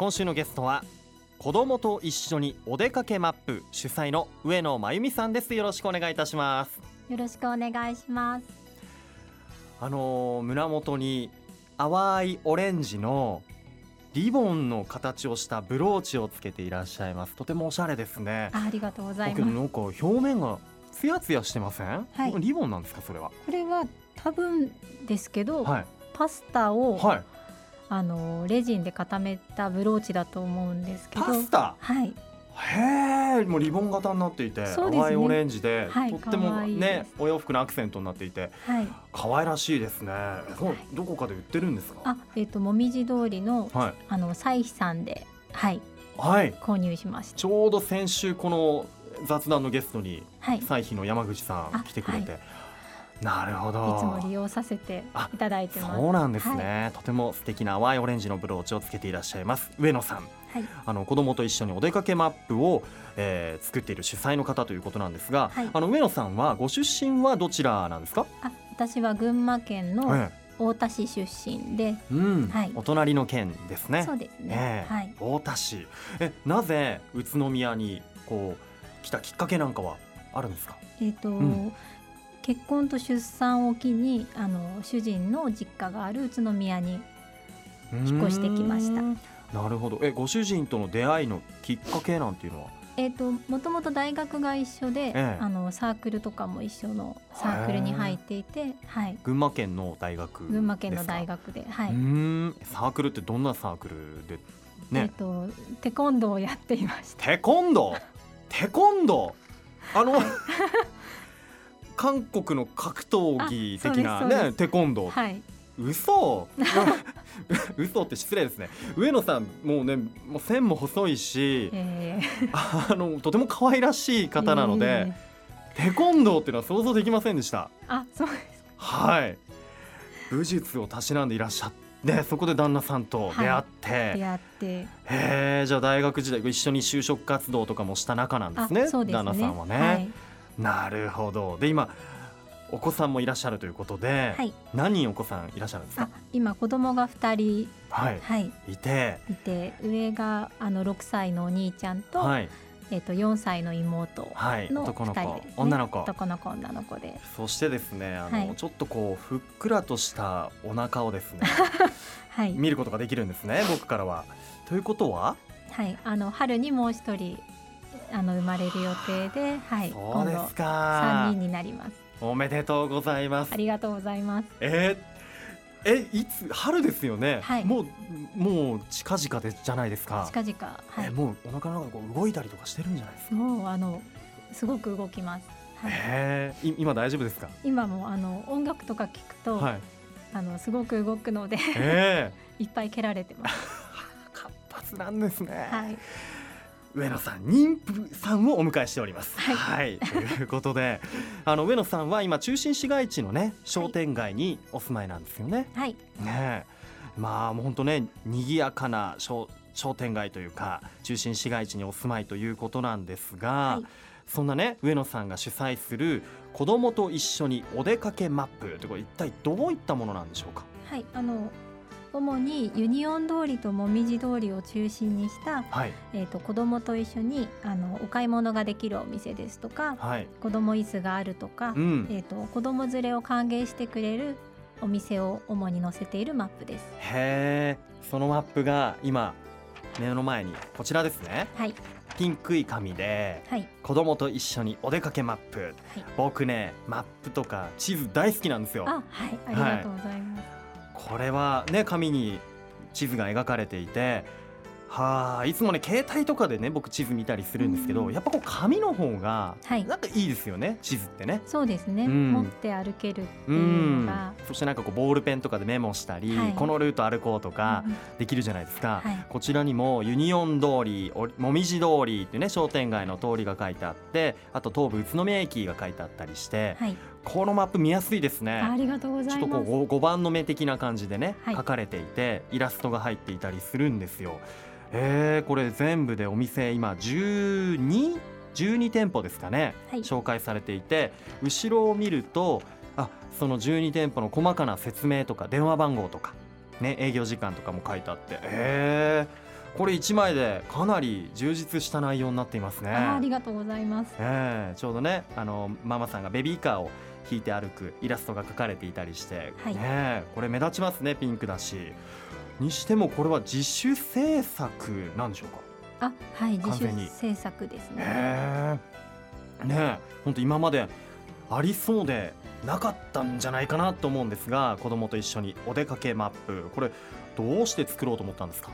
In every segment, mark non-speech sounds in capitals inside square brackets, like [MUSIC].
今週のゲストは子供と一緒にお出かけマップ主催の上野真由美さんです。よろしくお願いいたします。よろしくお願いします。あのー胸元に淡いオレンジのリボンの形をしたブローチをつけていらっしゃいます。とてもおしゃれですね。あありがとうございます。なんか表面がツヤツヤしてません、はい。リボンなんですか？それは。これは多分ですけど、はい。パスタを、はいあのレジンで固めたブローチだと思うんですけど。パスタ？はい。へえもうリボン型になっていて、ね。淡いオレンジで、はいとってもねお洋服のアクセントになっていてはい。可愛らしいですね。そうどこかで売ってるんですか？あえっ、ともみじ通りのはい。あの彩飛さんではい。はい。購入しました。ちょうど先週この雑談のゲストにはい。い歳費の山口さんあ来てくれて、なるほつども利用させていただいてます。そうなんですね、とても素敵な淡いオレンジのブローチをつけていらっしゃいます。上野さん。はい。あの子供と一緒にお出かけマップを、えー作っている主催の方ということなんですが、はい。あの上野さんはご出身はどちらなんですか、あ私は群馬県のえ太田市出身で、えうん。はい。お隣の県ですね。そうですね、ええ。はい。太田市。えなぜ宇都宮にこう来たきっかけなんかはあるんですか？えっ、と、ん結婚と出産を機にあの主人の実家がある宇都宮に引っ越してきました。なるほど。えご主人との出会いのきっかけなんていうのは？えっ、ともともと大学が一緒で、ええ。あのサークルとかも一緒のサークルに入っていて、はい、群馬県の大学群馬県の大学学で、はい、うーん。サークルってどんなサークルで？えっ、ね、とテコンドーをやっていました。テコンドー？テコンドー？あの [LAUGHS] 韓国の格闘技的なねテコンドー。はい、嘘？[LAUGHS] 嘘って失礼ですね。上野さんもうねもう線も細いしえあのとても可愛らしいー方なので、テコンドーっていうのは想像できませんでした。あそうですはい。武術をたしなんでいらっしゃってそこで旦那さんと出会って、出会って。へえじゃあ大学時代一緒に就職活動とかもした仲なんですねね。旦那さんはね、はいなるほど。で今お子さんもいらっしゃるということで、はい、何人お子さんいらっしゃるんですあか今子供が二人、はい。はい、いて。いて上があの6歳のお兄ちゃんと,、はい。えっと4歳の妹はい。の男の子、2人ですね。女の子。男の子女の子でそしてですねあの、はい。ちょっとこうふっくらとしたお腹をですね [LAUGHS] はい、見ることができるんですね僕からは。ということは？はい、あの春にもう一人あの生まれる予定で、はい、今度ですか三人になります。おめでとうございますあ。りがとうございます。えー、えいつ春ですよね、はいもうもう近々でじゃないですか。近々、はい、えもうお腹の中う動いたりとかしてるんじゃないですか？もうあのすごく動きます。はい、へえい今大丈夫ですか？今もあの音楽とか聞くと、はい。あのすごく動くのでええ [LAUGHS] いっぱい蹴られてます。[LAUGHS] 活発なんですね。はい、上野さん妊婦さんをお迎えしております。はいということで、あの上野さんは今中心市街地のね商店街にお住まいなんですよね。はい、ねえまあもう本当ね賑やかな商商店街というか中心市街地にお住まいということなんですが、はいそんなね上野さんが主催する子供と一緒にお出かけマップというこれ一体どういったものなんでしょうか？はい、あの主にユニオン通りともみじ通りを中心にした、はいえー、と子供と一緒にあのお買い物ができるお店ですとかはい。子供椅子があるとか、うん。えー、と子供連れを歓迎してくれるお店を主に載せているマップです。へえそのマップが今目の前にこちらですねはい、ピンクい紙ではい、子供と一緒にお出かけマップはい。僕ねマップとか地図大好きなんですよあ、はい、ありがとうございます。これはね紙に地図が描かれていてはあいつもね携帯とかでね僕地図見たりするんですけど、うん。やっぱこう紙の方がはい、なんかいいですよね地図ってね。そうですね。うん。持って歩けるってういうんのが、そしてなんかこうボールペンとかでメモしたり、はい。このルート歩こうとかうんできるじゃないですか、はい。こちらにもユニオン通りおもみじ通りっていうね商店街の通りが書いてあってあと東武宇都宮駅が書いてあったりして、はい、このマップ見やすいですね。ありがとうございます。ちょっとこう 5, 番の目的な感じでね、はい書かれていてイラストが入っていたりするんですよ。えー、これ全部でお店今12 12店舗ですかね、はい紹介されていて後ろを見るとあその12店舗の細かな説明とか電話番号とか、ね、営業時間とかも書いてあってえーこれ1枚でかなり充実した内容になっていますねあありがとうございます、ええちょうどねあのママさんがベビーカーを引いて歩くイラストが描かれていたりして、はい。ねえこれ目立ちますねピンクだし。にしてもこれは自主制作なんでしょうか？あはい自主制作ですね。ねえ本当今までありそうでなかったんじゃないかなと思うんですが子供と一緒にお出かけマップ。これどうして作ろうと思ったんですか、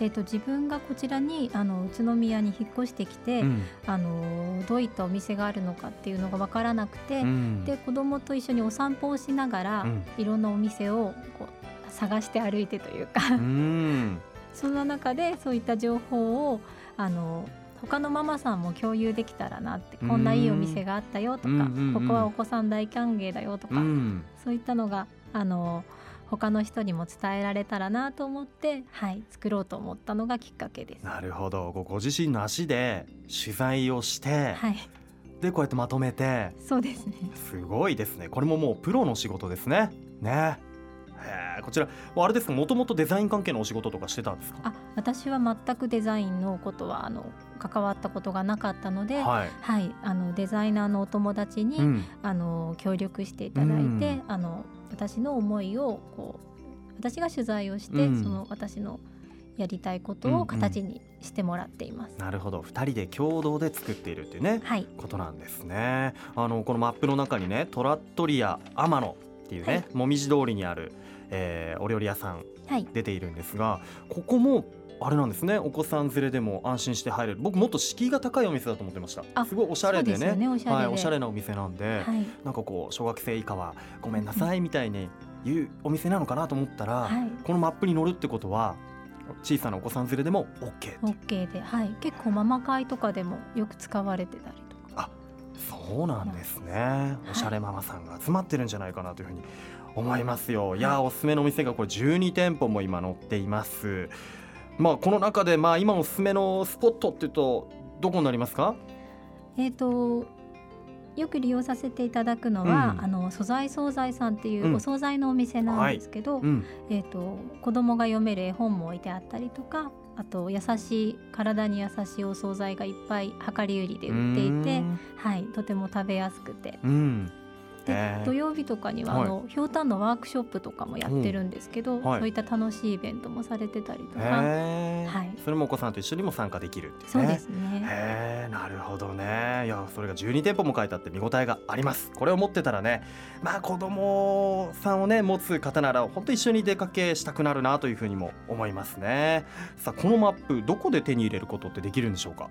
えっ、と自分がこちらにあの宇都宮に引っ越してきて、うん。あのどういったお店があるのかっていうのが分からなくて、うん。で子供と一緒にお散歩をしながら、うん。いろんなお店をこう探して歩いてというかうん。[LAUGHS] その中でそういった情報をあの他のママさんも共有できたらなってこんないいお店があったよとか、ここはお子さん大歓迎だよとか、うん。そういったのがあの他の人にも伝えられたらなと思って、はい、作ろうと思ったのがきっかけです。なるほど。ごご自身の足で取材をして、はい、でこうやってまとめて。そうですね。すごいですね。これももうプロの仕事ですね。ね。こちらあれですか？もともとデザイン関係のお仕事とかしてたんですか？あ、私は全くデザインのことはあの関わったことがなかったので、はい、はい、あのデザイナーのお友達に、うん。あの協力していただいて、うん。あの私の思いをこう私が取材をして、うん。その私のやりたいことを形にしてもらっています。なるほど。2人で共同で作っているっていうねはい、ことなんですね。あのこのマップの中にねトラットリア天野っていうね、はい。もみじ通りにある、えーお料理屋さんはい、出ているんですがここもあれなんですね。お子さん連れでも安心して入れる。僕もっと敷居が高いお店だと思ってました。あすごいおしゃれでね。ねおしゃれで。はい、おしゃれなお店なんで、はい、なんかこう小学生以下はごめんなさいみたいに言うお店なのかなと思ったら、はい、このマップに乗るってことは小さなお子さん連れでも OK っていう。OK で、はい、結構ママ会とかでもよく使われてたりとか。そうなんですね、い。おしゃれママさんが集まってるんじゃないかなというふうに思いますよ。いやーおすすめのお店がこれ12店舗も今載っていますまあこの中でまあ今おすすめのスポットっていうとどこになりますか？えっ、とよく利用させていただくのは、うん。あの素材惣菜さんっていうん。うお惣菜のお店なんですけど、うん。えっ、と子供が読める絵本も置いてあったりとかあと優しい体に優しいお惣菜がいっぱい量り売りで売っていて、はい、とても食べやすくて。うんで土曜日とかには、はい。あのひょうたんのワークショップとかもやってるんですけど、はい。そういった楽しいイベントもされてたりとか、はい。それもお子さんと一緒にも参加できるっていうね。そうですね。なるほどね。いやそれが12店舗も書いてあって見応えがあります。これを持ってたらねまあ子供さんをね持つ方なら本当一緒に出かけしたくなるなというふうにも思いますね。さあこのマップどこで手に入れることってできるんでしょうか？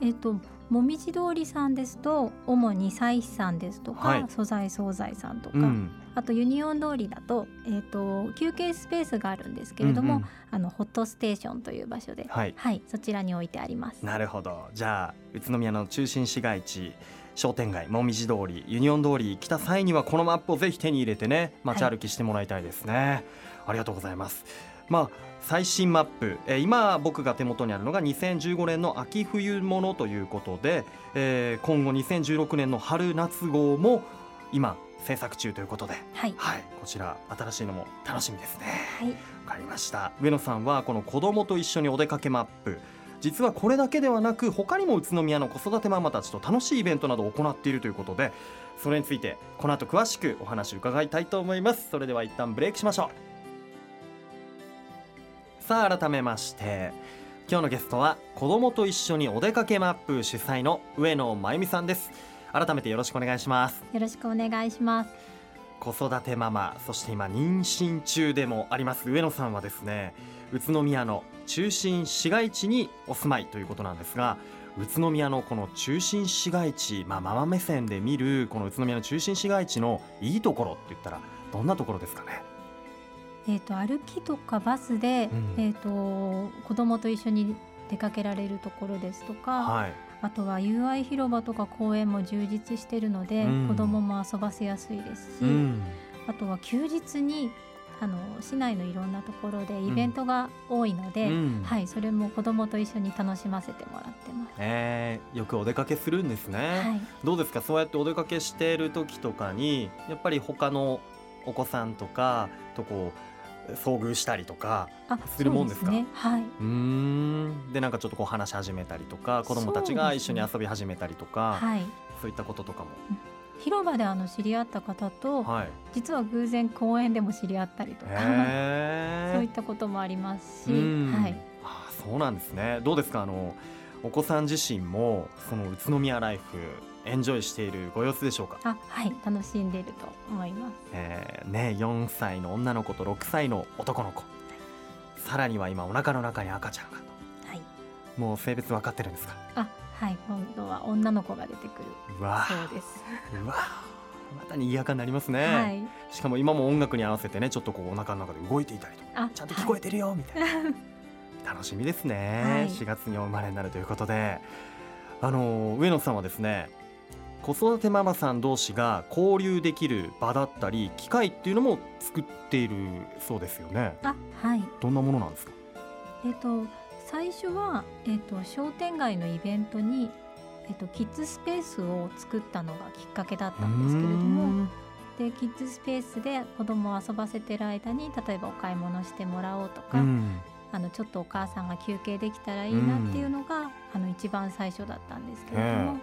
えっともみじ通りさんですと主に祭祀さんですとか、はい。素材惣菜さんとか、うん。あとユニオン通りだと,、えっと休憩スペースがあるんですけれども、うんうん。あのホットステーションという場所で、はい。はい、そちらに置いてあります。なるほど。じゃあ宇都宮の中心市街地商店街もみじ通りユニオン通り来た際にはこのマップをぜひ手に入れてね街歩きしてもらいたいですね、ありがとうございますまあ最新マップ、えー今僕が手元にあるのが2015年の秋冬ものということで、えー今後2016年の春夏号も今制作中ということで。はい、はい。こちら新しいのも楽しみですね。はい、わかりました。上野さんはこの子供と一緒にお出かけマップ。実はこれだけではなく他にも宇都宮の子育てママたちと楽しいイベントなどを行っているということでそれについてこの後詳しくお話を伺いたいと思います。それでは一旦ブレイクしましょうさあ改めまして今日のゲストは子供と一緒にお出かけマップ主催の上野真由美さんです。改めてよろしくお願いします。よろしくお願いします。子育てママそして今妊娠中でもあります。上野さんはですね宇都宮の中心市街地にお住まいということなんですが宇都宮のこの中心市街地、まあ、ママ目線で見るこの宇都宮の中心市街地のいいところって言ったらどんなところですかね？えっ、と歩きとかバスで、うん。えっ、と子供と一緒に出かけられるところですとか、はい。あとは友愛広場とか公園も充実しているので、うん。子供も遊ばせやすいですし、うん。あとは休日にあの市内のいろんなところでイベントが多いので、うん。はい、それも子供と一緒に楽しませてもらってます。えーよくお出かけするんですね、はい、どうですか？そうやってお出かけしている時とかにやっぱり他のお子さんとかとこう遭遇したりとかあするもんですか？そうね。はい、うーん。でなんかちょっとこう話し始めたりとか子どもたちが一緒に遊び始めたりとかそう,、はい、いったこととかも、広場であの知り合った方と、はい、実は偶然公園でも知り合ったりとか、へ [LAUGHS] そういーったこともありますし、うん。はい、あそうなんですね。どうですか？あのお子さん自身もその宇都宮ライフエンジョイしているご様子でしょうか、あはい楽しんでいると思います。えーね、4歳の女の子と6歳の男の子。さらには今お腹の中に赤ちゃんが。はい、もう性別分かってるんですか？あはい今度は女の子が出てくる。そうです。うわ。また賑やかになりますね、はい、しかも今も音楽に合わせてねちょっとこうお腹の中で動いていたりとかあちゃんと聞こえてるよみたいな、楽しみですね、はい。4月にお生まれになるということで。あの上野さんはですね子育てママさん同士が交流できる場だったり機会っていうのも作っているそうですよね。あはい。どんなものなんですか？えっ、と最初はえっ、と商店街のイベントにえっ、とキッズスペースを作ったのがきっかけだったんですけれども。でキッズスペースで子供を遊ばせてる間に例えばお買い物してもらおうとか、うん。あのちょっとお母さんが休憩できたらいいなっていうのが、あの一番最初だったんですけれども、あ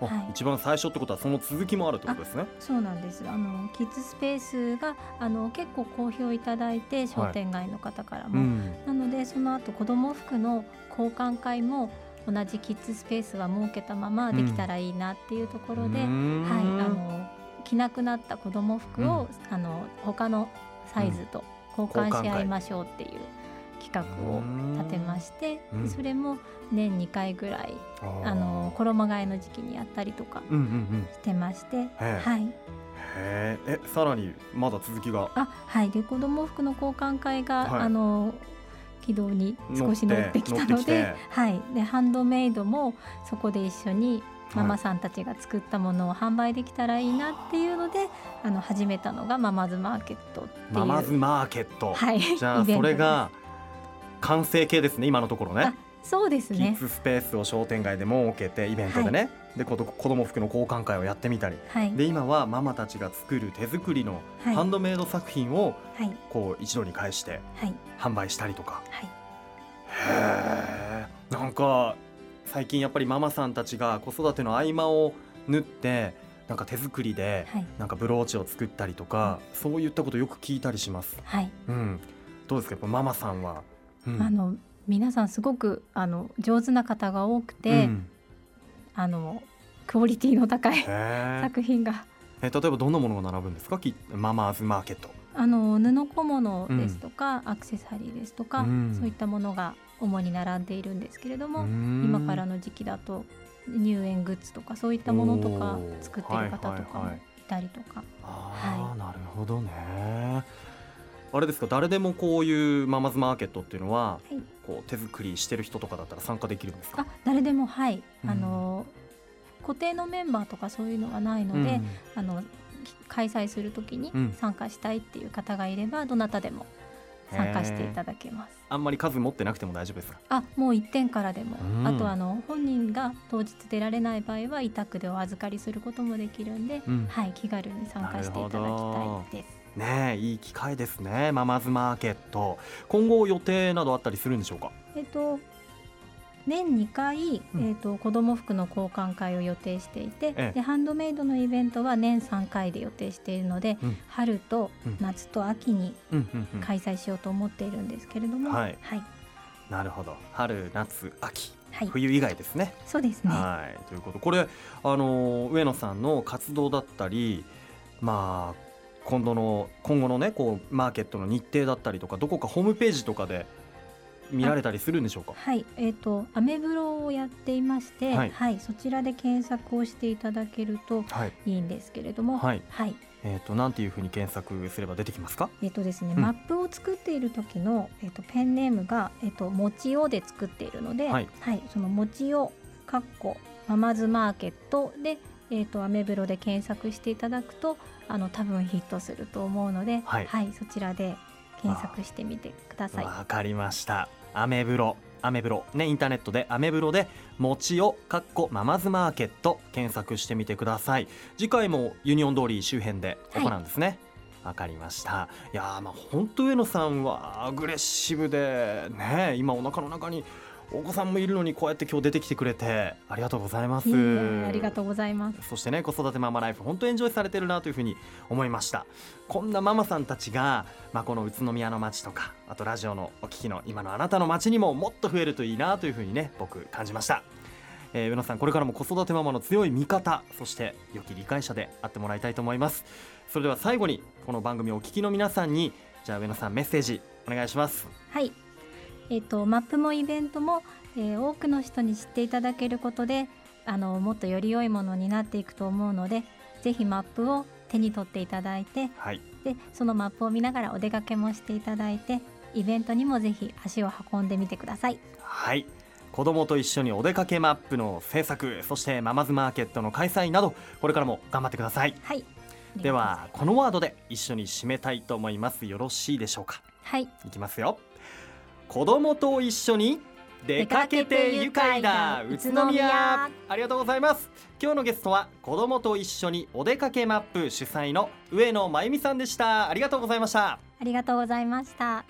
はい。一番最初ってことはその続きもあるってことですね。そうなんです。あのキッズスペースがあの結構好評いただいて商店街の方からも、うん。なのでその後子ども服の交換会も同じキッズスペースは設けたままできたらいいなっていうところで、うーん。はい、あの着なくなった子ども服を、あの他のサイズと交換し合いましょうっていう企画を立てまして、うん。でそれも年2回ぐらいあの衣替えの時期にやったりとかうんうんうん。してまして、へえ。はい、へえ。えさらにまだ続きが？あはい。で子ども服の交換会が、はい。あの軌道に少し乗ってきたので、はい、でハンドメイドもそこで一緒にママさんたちが作ったものを販売できたらいいなっていうので、あの始めたのがママズマーケットっていう。ママズマーケット、はい、じゃあそれが完成形ですね今のところね。あそうですキッね。ズスペースを商店街で設けてイベントでね、で子ど子供服の交換会をやってみたり。はい、で今はママたちが作る手作りのはい、ハンドメイド作品をはい、こう一度に返してはい、販売したりとか。はい、へえなんか最近やっぱりママさんたちが子育ての合間を縫ってなんか手作りではい、なんかブローチを作ったりとかそういったことよく聞いたりします。はい、うん、どうですか？やっぱママさんは、うん。あの皆さんすごくあの上手な方が多くて、うん。あのクオリティの高い作品が。え例えばどんなものが並ぶんですか？きママーズマーケット。あの布小物ですとか、アクセサリーですとか、うん。そういったものが主に並んでいるんですけれども、今今からの時期だと入園グッズとかそういったものとか作っている方とかはいはいはいもい。たりとか、ああ、なるほどね。あれですか誰でもこういうママズマーケットっていうのは、はい。こう手作りしてる人とかだったら参加できるんですか？あ誰でもはい、うん。あの固定のメンバーとかそういうのはないので、あの開催するときにうん。参加したいっていう方がいればどなたでも参加していただけます。あんまり数持ってなくても大丈夫ですか？あもう1点からでも、うん。あとあの本人が当日出られない場合は委託でお預かりすることもできるんで、うん。はい、気軽に参加していただきたいです。ねえいい機会ですねママズマーケット。今後予定などあったりするんでしょうか？えっと年2回、うん。えっと子ども服の交換会を予定していて、ええ。でハンドメイドのイベントは年3回で予定しているので、うん。春とうん。夏と秋に開催しようと思っているんですけれども、はい。はい、なるほど。春夏秋。はい。冬以外ですね。そうですね。はい。ということ。これあの上野さんの活動だったりまあ今度の今後のねこうマーケットの日程だったりとかどこかホームページとかで見られたりするんでしょうか？はい、えっ、とアメブロをやっていまして、ははい。い、そちらで検索をしていただけるとはい。いいんですけれども、はい。はい、えっ、となんていうふうに検索すれば出てきますか？えっ、とですね、うん。マップを作っている時のえっ、とペンネームがえっ、ともちおで作っているので、はい。そのもちおかっこママズマーケットでえっ、とアメブロで検索していただくとあの多分ヒットすると思うので、はい。そちらで検索してみてください。わかりました。アメブロ。アメブロ。ねインターネットでアメブロでもちをかっこママズマーケット検索してみてください。次回もユニオン通り周辺で行うんですね。わかりました。いやーまあ本当上野さんはアグレッシブでね今お腹の中にお子さんもいるのにこうやって今日出てきてくれてありがとうございます。ありがとうございます。そしてね子育てママライフ本当エンジョイされてるなというふうに思いました。こんなママさんたちが、まあ、この宇都宮の街とかあとラジオのお聞きの今のあなたの街にももっと増えるといいなというふうにね僕感じました。えー、上野さんこれからも子育てママの強い味方そして良き理解者であってもらいたいと思います。それでは最後にこの番組をお聞きの皆さんにじゃあ上野さんメッセージお願いします。はいえっ、とマップもイベントも、えー多くの人に知っていただけることであのもっとより良いものになっていくと思うのでぜひマップを手に取っていただいてはい。でそのマップを見ながらお出かけもしていただいてイベントにもぜひ足を運んでみてください。はい。子供と一緒にお出かけマップの制作そしてママズマーケットの開催などこれからも頑張ってください。はい。ではこのワードで一緒に締めたいと思います。よろしいでしょうか？はい。いきますよ子供と一緒に出かけて愉快な宇都宮。ありがとうございます。今日のゲストは子供と一緒にお出かけマップ主催の上野真由美さんでした。ありがとうございました。ありがとうございました